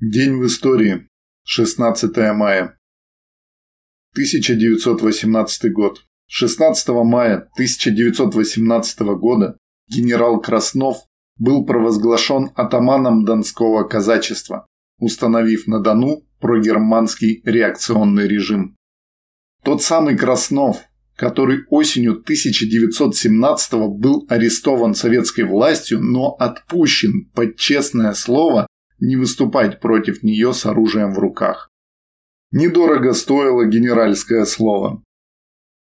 День в истории. 16 мая. 1918 год. 16 мая 1918 года генерал Краснов был провозглашен атаманом Донского казачества, установив на Дону прогерманский реакционный режим. Тот самый Краснов, который осенью 1917 был арестован советской властью, но отпущен под честное слово не выступать против нее с оружием в руках. Недорого стоило генеральское слово.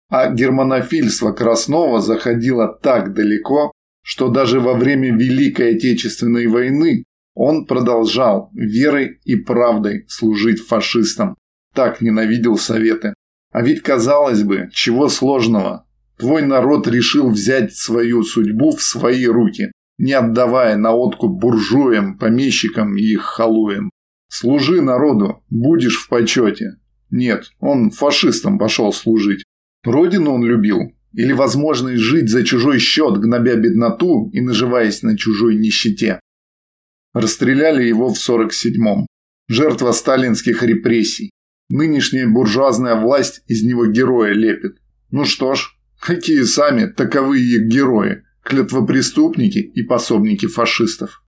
А германофильство Краснова заходило так далеко, что даже во время Великой Отечественной войны он продолжал верой и правдой служить фашистам. Так ненавидел Советы. А ведь казалось бы, чего сложного. Твой народ решил взять свою судьбу в свои руки не отдавая на откуп буржуям, помещикам и их халуям. Служи народу, будешь в почете. Нет, он фашистам пошел служить. Родину он любил. Или возможность жить за чужой счет, гнобя бедноту и наживаясь на чужой нищете. Расстреляли его в 47-м. Жертва сталинских репрессий. Нынешняя буржуазная власть из него героя лепит. Ну что ж, какие сами таковы их герои клятвопреступники и пособники фашистов.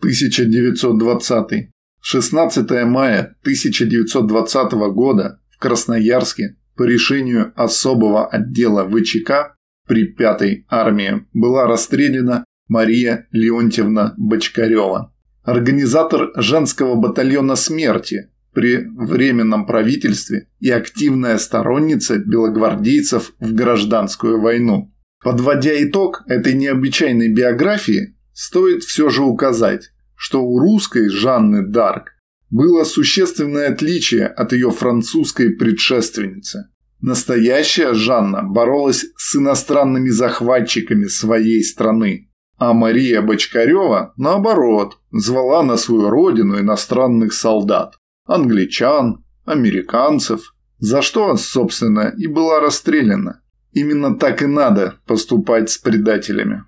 1920. 16 мая 1920 года в Красноярске по решению особого отдела ВЧК при 5-й армии была расстреляна Мария Леонтьевна Бочкарева, организатор женского батальона смерти при Временном правительстве и активная сторонница белогвардейцев в гражданскую войну. Подводя итог этой необычайной биографии, стоит все же указать, что у русской Жанны Дарк было существенное отличие от ее французской предшественницы. Настоящая Жанна боролась с иностранными захватчиками своей страны, а Мария Бочкарева, наоборот, звала на свою родину иностранных солдат – англичан, американцев, за что, собственно, и была расстреляна. Именно так и надо поступать с предателями.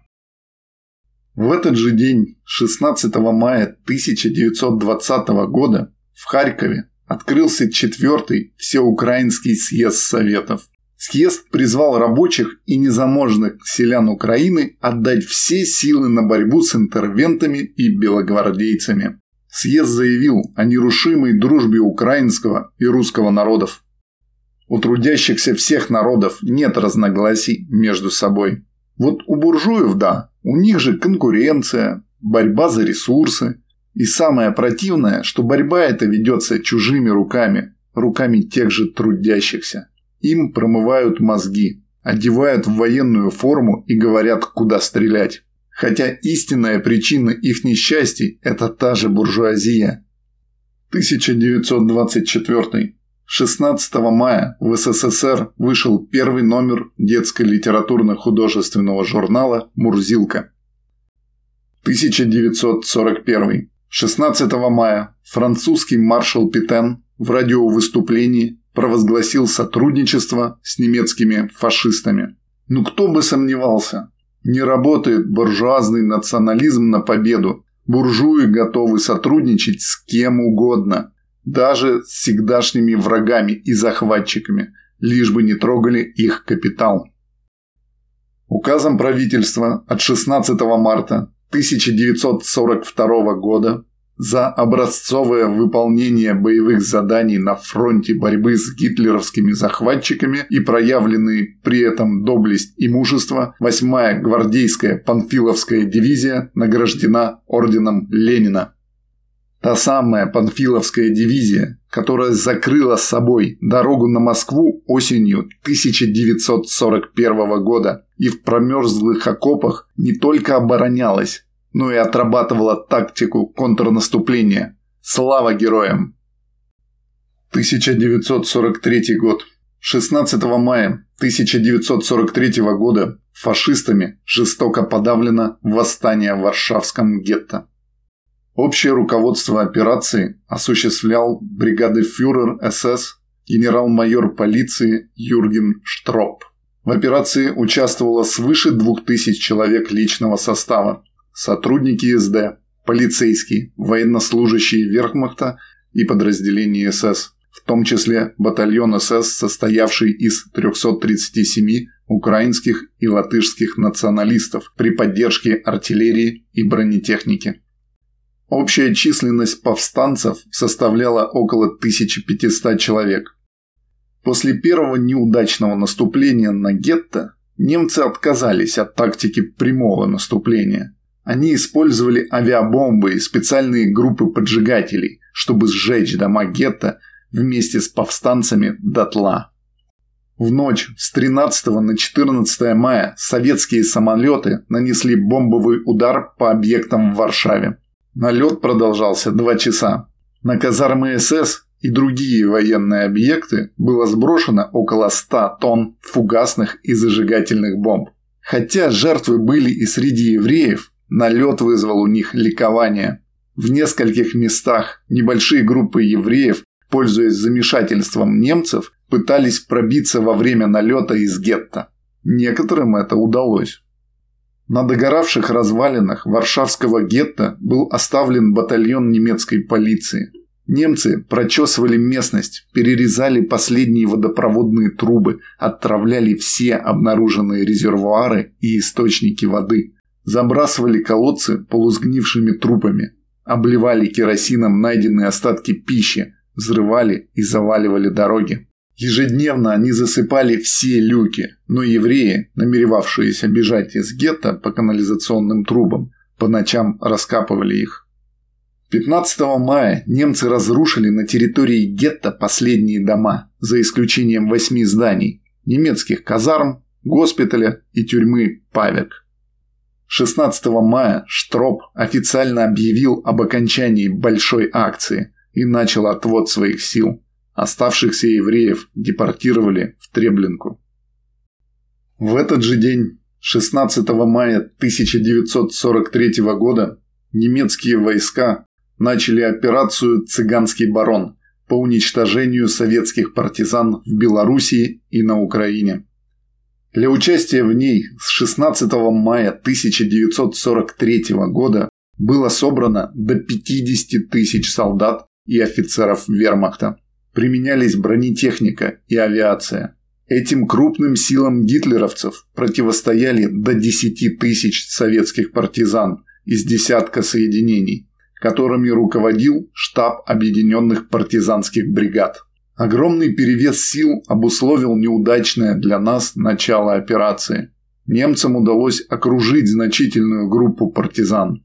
В этот же день, 16 мая 1920 года, в Харькове открылся четвертый Всеукраинский съезд Советов. Съезд призвал рабочих и незаможных селян Украины отдать все силы на борьбу с интервентами и белогвардейцами. Съезд заявил о нерушимой дружбе украинского и русского народов. У трудящихся всех народов нет разногласий между собой. Вот у буржуев – да, у них же конкуренция, борьба за ресурсы. И самое противное, что борьба эта ведется чужими руками, руками тех же трудящихся. Им промывают мозги, одевают в военную форму и говорят, куда стрелять. Хотя истинная причина их несчастий – это та же буржуазия. 1924 16 мая в СССР вышел первый номер детско-литературно-художественного журнала «Мурзилка». 1941. 16 мая французский маршал Петен в радиовыступлении провозгласил сотрудничество с немецкими фашистами. Ну кто бы сомневался, не работает буржуазный национализм на победу. Буржуи готовы сотрудничать с кем угодно – даже с всегдашними врагами и захватчиками, лишь бы не трогали их капитал. Указом правительства от 16 марта 1942 года за образцовое выполнение боевых заданий на фронте борьбы с гитлеровскими захватчиками и проявленные при этом доблесть и мужество 8-я гвардейская панфиловская дивизия награждена орденом Ленина. Та самая Панфиловская дивизия, которая закрыла с собой дорогу на Москву осенью 1941 года и в промерзлых окопах не только оборонялась, но и отрабатывала тактику контрнаступления. Слава героям! 1943 год. 16 мая 1943 года фашистами жестоко подавлено восстание в Варшавском гетто. Общее руководство операции осуществлял бригадефюрер СС генерал-майор полиции Юрген Штроп. В операции участвовало свыше 2000 человек личного состава, сотрудники СД, полицейские, военнослужащие верхмахта и подразделения СС, в том числе батальон СС, состоявший из 337 украинских и латышских националистов при поддержке артиллерии и бронетехники. Общая численность повстанцев составляла около 1500 человек. После первого неудачного наступления на гетто немцы отказались от тактики прямого наступления. Они использовали авиабомбы и специальные группы поджигателей, чтобы сжечь дома гетто вместе с повстанцами дотла. В ночь с 13 на 14 мая советские самолеты нанесли бомбовый удар по объектам в Варшаве. Налет продолжался два часа. На казармы СС и другие военные объекты было сброшено около 100 тонн фугасных и зажигательных бомб. Хотя жертвы были и среди евреев, налет вызвал у них ликование. В нескольких местах небольшие группы евреев, пользуясь замешательством немцев, пытались пробиться во время налета из гетто. Некоторым это удалось. На догоравших развалинах Варшавского гетто был оставлен батальон немецкой полиции. Немцы прочесывали местность, перерезали последние водопроводные трубы, отравляли все обнаруженные резервуары и источники воды, забрасывали колодцы полусгнившими трупами, обливали керосином найденные остатки пищи, взрывали и заваливали дороги. Ежедневно они засыпали все люки, но евреи, намеревавшиеся бежать из гетто по канализационным трубам, по ночам раскапывали их. 15 мая немцы разрушили на территории гетто последние дома, за исключением восьми зданий, немецких казарм, госпиталя и тюрьмы Павек. 16 мая Штроп официально объявил об окончании большой акции и начал отвод своих сил – Оставшихся евреев депортировали в Треблинку. В этот же день, 16 мая 1943 года, немецкие войска начали операцию «Цыганский барон» по уничтожению советских партизан в Белоруссии и на Украине. Для участия в ней с 16 мая 1943 года было собрано до 50 тысяч солдат и офицеров вермахта применялись бронетехника и авиация. Этим крупным силам гитлеровцев противостояли до 10 тысяч советских партизан из десятка соединений, которыми руководил штаб объединенных партизанских бригад. Огромный перевес сил обусловил неудачное для нас начало операции. Немцам удалось окружить значительную группу партизан.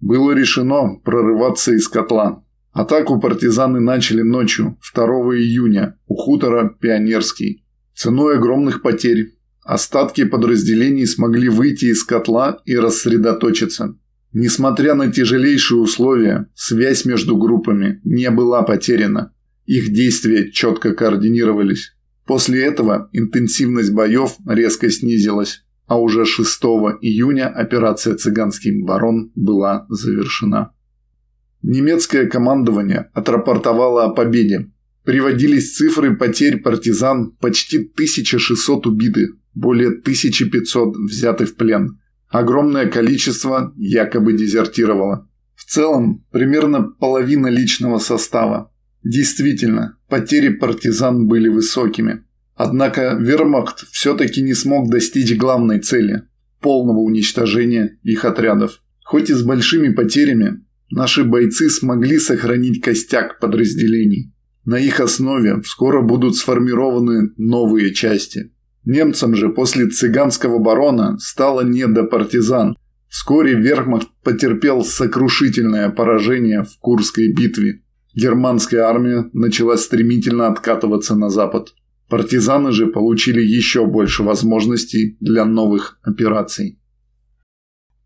Было решено прорываться из котла. Атаку партизаны начали ночью 2 июня у хутора Пионерский. Ценой огромных потерь остатки подразделений смогли выйти из котла и рассредоточиться. Несмотря на тяжелейшие условия, связь между группами не была потеряна. Их действия четко координировались. После этого интенсивность боев резко снизилась, а уже 6 июня операция «Цыганский барон» была завершена. Немецкое командование отрапортовало о победе. Приводились цифры потерь партизан почти 1600 убиты, более 1500 взяты в плен. Огромное количество якобы дезертировало. В целом, примерно половина личного состава. Действительно, потери партизан были высокими. Однако вермахт все-таки не смог достичь главной цели – полного уничтожения их отрядов. Хоть и с большими потерями, Наши бойцы смогли сохранить костяк подразделений. На их основе скоро будут сформированы новые части. Немцам же после цыганского барона стало не до партизан. Вскоре Верхмахт потерпел сокрушительное поражение в Курской битве. Германская армия начала стремительно откатываться на запад. Партизаны же получили еще больше возможностей для новых операций.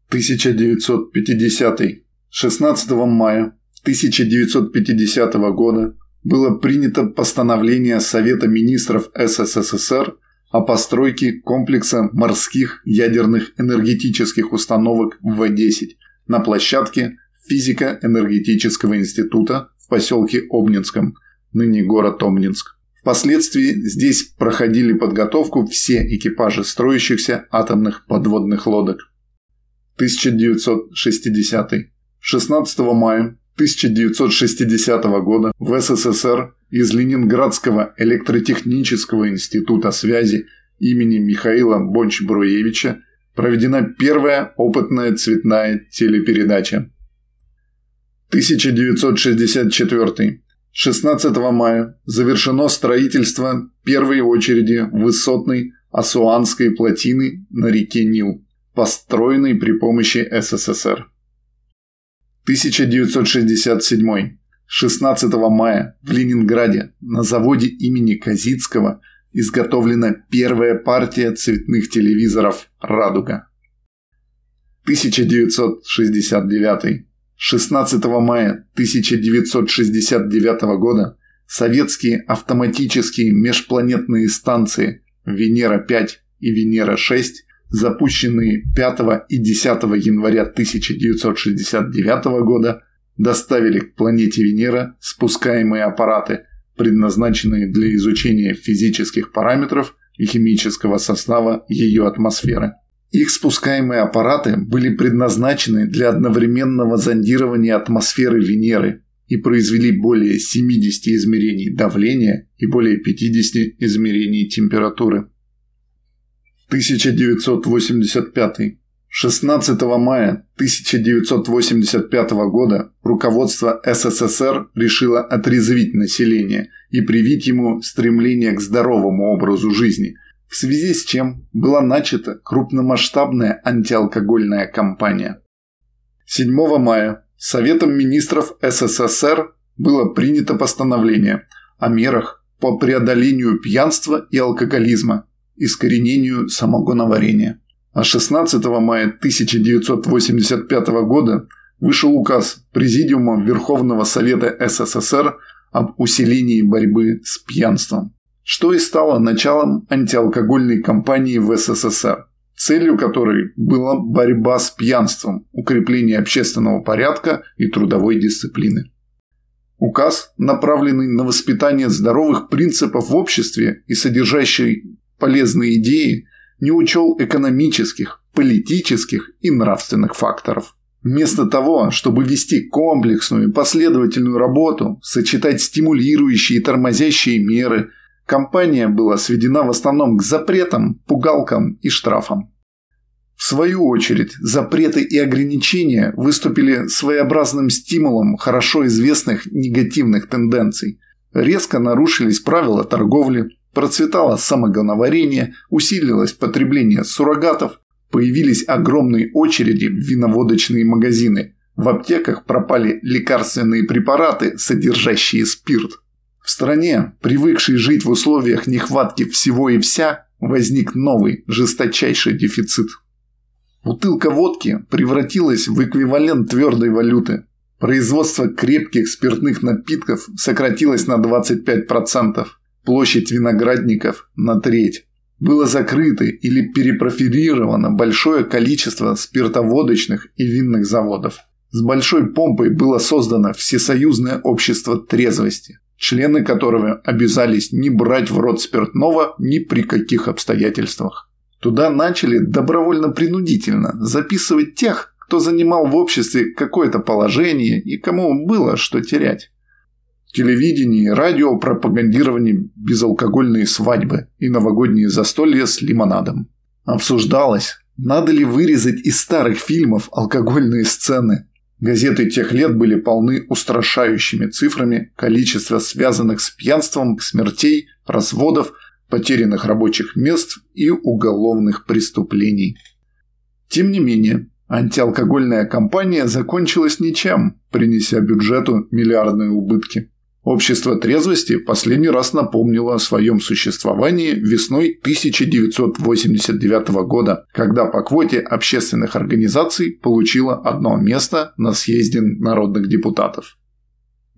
1950 16 мая 1950 года было принято постановление Совета министров СССР о постройке комплекса морских ядерных энергетических установок В-10 на площадке физико-энергетического института в поселке Обнинском, ныне город Обнинск. Впоследствии здесь проходили подготовку все экипажи строящихся атомных подводных лодок. 1960 16 мая 1960 года в СССР из Ленинградского электротехнического института связи имени Михаила Бонч-Бруевича проведена первая опытная цветная телепередача. 1964. 16 мая завершено строительство первой очереди высотной Асуанской плотины на реке Нил, построенной при помощи СССР. 1967. 16 мая в Ленинграде на заводе имени Казицкого изготовлена первая партия цветных телевизоров «Радуга». 1969. 16 мая 1969 года советские автоматические межпланетные станции Венера-5 и Венера-6 запущенные 5 и 10 января 1969 года, доставили к планете Венера спускаемые аппараты, предназначенные для изучения физических параметров и химического состава ее атмосферы. Их спускаемые аппараты были предназначены для одновременного зондирования атмосферы Венеры и произвели более 70 измерений давления и более 50 измерений температуры. 1985. 16 мая 1985 года руководство СССР решило отрезвить население и привить ему стремление к здоровому образу жизни, в связи с чем была начата крупномасштабная антиалкогольная кампания. 7 мая Советом министров СССР было принято постановление о мерах по преодолению пьянства и алкоголизма искоренению самогоноварения. А 16 мая 1985 года вышел указ Президиума Верховного Совета СССР об усилении борьбы с пьянством, что и стало началом антиалкогольной кампании в СССР, целью которой была борьба с пьянством, укрепление общественного порядка и трудовой дисциплины. Указ, направленный на воспитание здоровых принципов в обществе и содержащий полезные идеи не учел экономических, политических и нравственных факторов. Вместо того, чтобы вести комплексную и последовательную работу, сочетать стимулирующие и тормозящие меры, компания была сведена в основном к запретам, пугалкам и штрафам. В свою очередь, запреты и ограничения выступили своеобразным стимулом хорошо известных негативных тенденций. Резко нарушились правила торговли, Процветало самогоноварение, усилилось потребление суррогатов, появились огромные очереди в виноводочные магазины. В аптеках пропали лекарственные препараты, содержащие спирт. В стране, привыкшей жить в условиях нехватки всего и вся, возник новый, жесточайший дефицит. Бутылка водки превратилась в эквивалент твердой валюты. Производство крепких спиртных напитков сократилось на 25% площадь виноградников на треть. Было закрыто или перепрофилировано большое количество спиртоводочных и винных заводов. С большой помпой было создано Всесоюзное общество трезвости, члены которого обязались не брать в рот спиртного ни при каких обстоятельствах. Туда начали добровольно-принудительно записывать тех, кто занимал в обществе какое-то положение и кому было что терять телевидении радио пропагандировали безалкогольные свадьбы и новогодние застолья с лимонадом. Обсуждалось, надо ли вырезать из старых фильмов алкогольные сцены. Газеты тех лет были полны устрашающими цифрами количества связанных с пьянством смертей, разводов, потерянных рабочих мест и уголовных преступлений. Тем не менее, антиалкогольная кампания закончилась ничем, принеся бюджету миллиардные убытки. Общество трезвости последний раз напомнило о своем существовании весной 1989 года, когда по квоте общественных организаций получило одно место на съезде народных депутатов.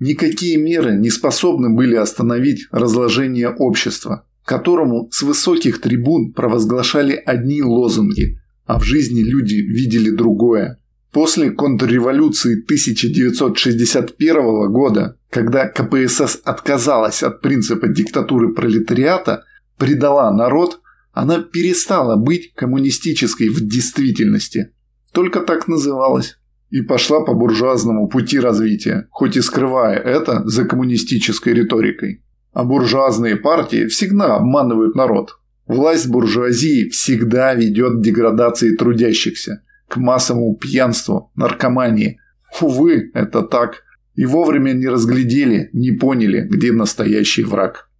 Никакие меры не способны были остановить разложение общества, которому с высоких трибун провозглашали одни лозунги, а в жизни люди видели другое. После контрреволюции 1961 года когда КПСС отказалась от принципа диктатуры пролетариата, предала народ, она перестала быть коммунистической в действительности. Только так называлась. и пошла по буржуазному пути развития, хоть и скрывая это за коммунистической риторикой. А буржуазные партии всегда обманывают народ. Власть буржуазии всегда ведет к деградации трудящихся, к массовому пьянству, наркомании. Увы, это так. И вовремя не разглядели, не поняли, где настоящий враг.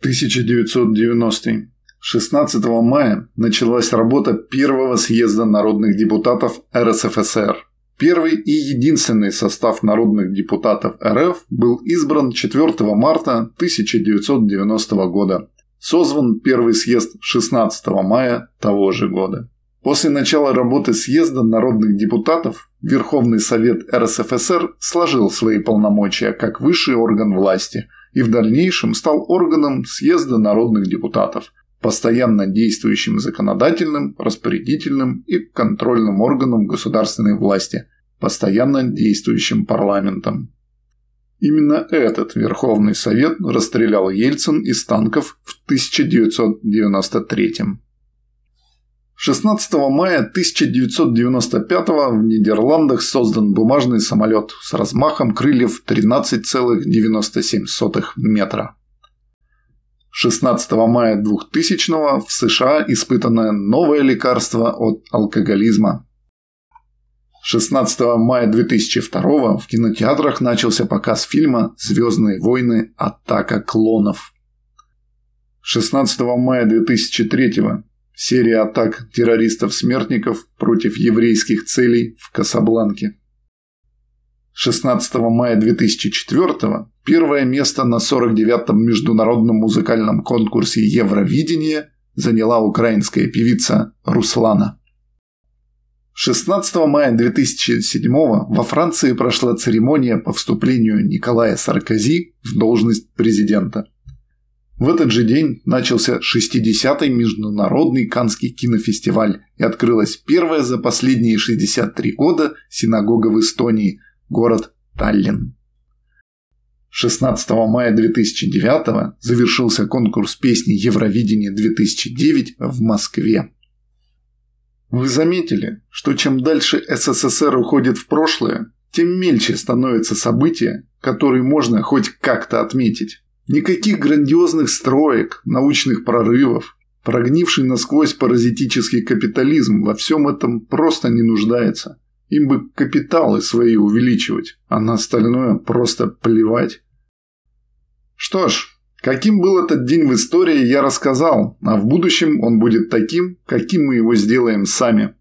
1990. 16 мая началась работа первого съезда народных депутатов РСФСР. Первый и единственный состав народных депутатов РФ был избран 4 марта 1990 года. Созван первый съезд 16 мая того же года. После начала работы съезда народных депутатов Верховный Совет РСФСР сложил свои полномочия как высший орган власти и в дальнейшем стал органом съезда народных депутатов, постоянно действующим законодательным, распорядительным и контрольным органом государственной власти, постоянно действующим парламентом. Именно этот Верховный Совет расстрелял Ельцин из танков в 1993 -м. 16 мая 1995 в Нидерландах создан бумажный самолет с размахом крыльев 13,97 метра. 16 мая 2000 в США испытано новое лекарство от алкоголизма. 16 мая 2002 в кинотеатрах начался показ фильма «Звездные войны. Атака клонов». 16 мая 2003 Серия атак террористов-смертников против еврейских целей в Касабланке. 16 мая 2004 первое место на 49-м международном музыкальном конкурсе Евровидение заняла украинская певица Руслана. 16 мая 2007 во Франции прошла церемония по вступлению Николая Саркози в должность президента – в этот же день начался 60-й международный Канский кинофестиваль и открылась первая за последние 63 года синагога в Эстонии, город Таллин. 16 мая 2009 завершился конкурс песни Евровидение 2009 в Москве. Вы заметили, что чем дальше СССР уходит в прошлое, тем мельче становятся события, которые можно хоть как-то отметить. Никаких грандиозных строек, научных прорывов. Прогнивший насквозь паразитический капитализм во всем этом просто не нуждается. Им бы капиталы свои увеличивать, а на остальное просто плевать. Что ж, каким был этот день в истории, я рассказал, а в будущем он будет таким, каким мы его сделаем сами.